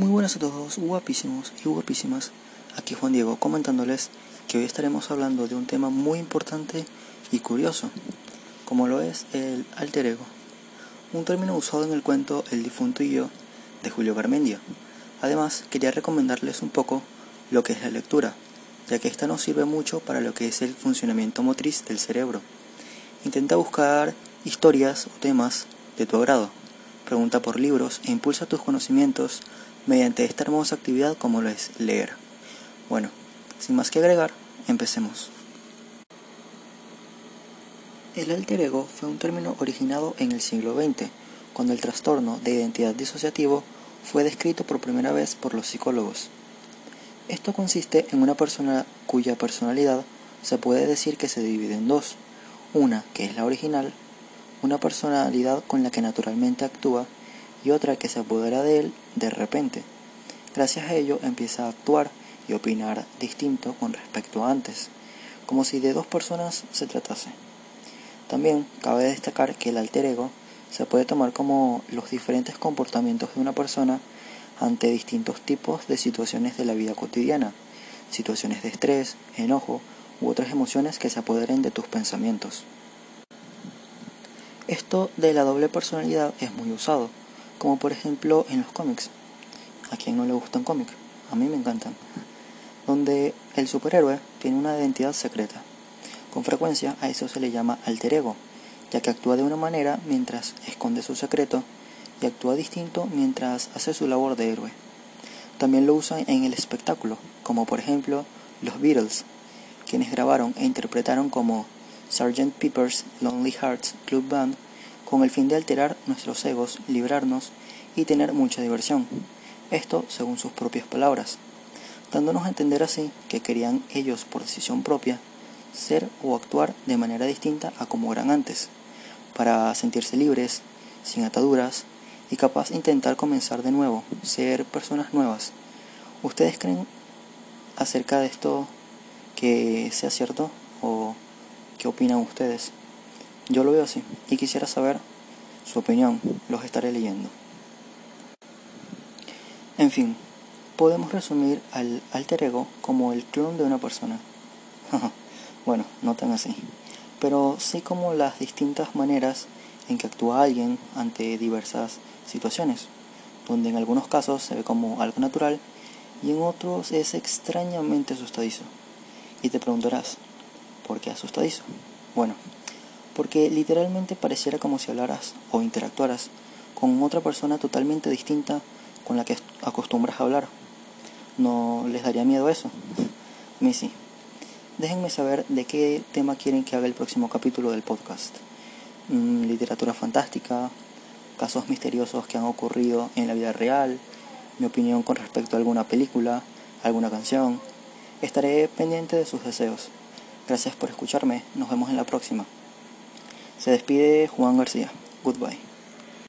Muy buenas a todos, guapísimos y guapísimas. Aquí Juan Diego comentándoles que hoy estaremos hablando de un tema muy importante y curioso, como lo es el alter ego, un término usado en el cuento El difunto y yo de Julio Garmendia. Además, quería recomendarles un poco lo que es la lectura, ya que esta nos sirve mucho para lo que es el funcionamiento motriz del cerebro. Intenta buscar historias o temas de tu agrado. Pregunta por libros e impulsa tus conocimientos mediante esta hermosa actividad como lo es leer. Bueno, sin más que agregar, empecemos. El alter ego fue un término originado en el siglo XX, cuando el trastorno de identidad disociativo fue descrito por primera vez por los psicólogos. Esto consiste en una persona cuya personalidad se puede decir que se divide en dos, una que es la original, una personalidad con la que naturalmente actúa y otra que se apodera de él de repente. Gracias a ello empieza a actuar y opinar distinto con respecto a antes, como si de dos personas se tratase. También cabe destacar que el alter ego se puede tomar como los diferentes comportamientos de una persona ante distintos tipos de situaciones de la vida cotidiana, situaciones de estrés, enojo u otras emociones que se apoderen de tus pensamientos. Esto de la doble personalidad es muy usado, como por ejemplo en los cómics. ¿A quien no le gustan cómics? A mí me encantan. Donde el superhéroe tiene una identidad secreta. Con frecuencia a eso se le llama alter ego, ya que actúa de una manera mientras esconde su secreto y actúa distinto mientras hace su labor de héroe. También lo usan en el espectáculo, como por ejemplo los Beatles, quienes grabaron e interpretaron como Sgt. Pepper's Lonely Hearts Club Band con el fin de alterar nuestros egos, librarnos y tener mucha diversión. Esto según sus propias palabras, dándonos a entender así que querían ellos por decisión propia ser o actuar de manera distinta a como eran antes, para sentirse libres, sin ataduras y capaz de intentar comenzar de nuevo, ser personas nuevas. ¿Ustedes creen acerca de esto que sea cierto o qué opinan ustedes? Yo lo veo así y quisiera saber su opinión. Los estaré leyendo. En fin, podemos resumir al alter ego como el clon de una persona. bueno, no tan así, pero sí como las distintas maneras en que actúa alguien ante diversas situaciones, donde en algunos casos se ve como algo natural y en otros es extrañamente asustadizo. Y te preguntarás, ¿por qué asustadizo? Bueno, porque literalmente pareciera como si hablaras o interactuaras con otra persona totalmente distinta con la que acostumbras a hablar. ¿No les daría miedo eso? A sí. Déjenme saber de qué tema quieren que haga el próximo capítulo del podcast. Mm, literatura fantástica, casos misteriosos que han ocurrido en la vida real, mi opinión con respecto a alguna película, alguna canción. Estaré pendiente de sus deseos. Gracias por escucharme. Nos vemos en la próxima. Se despide Juan García. Goodbye.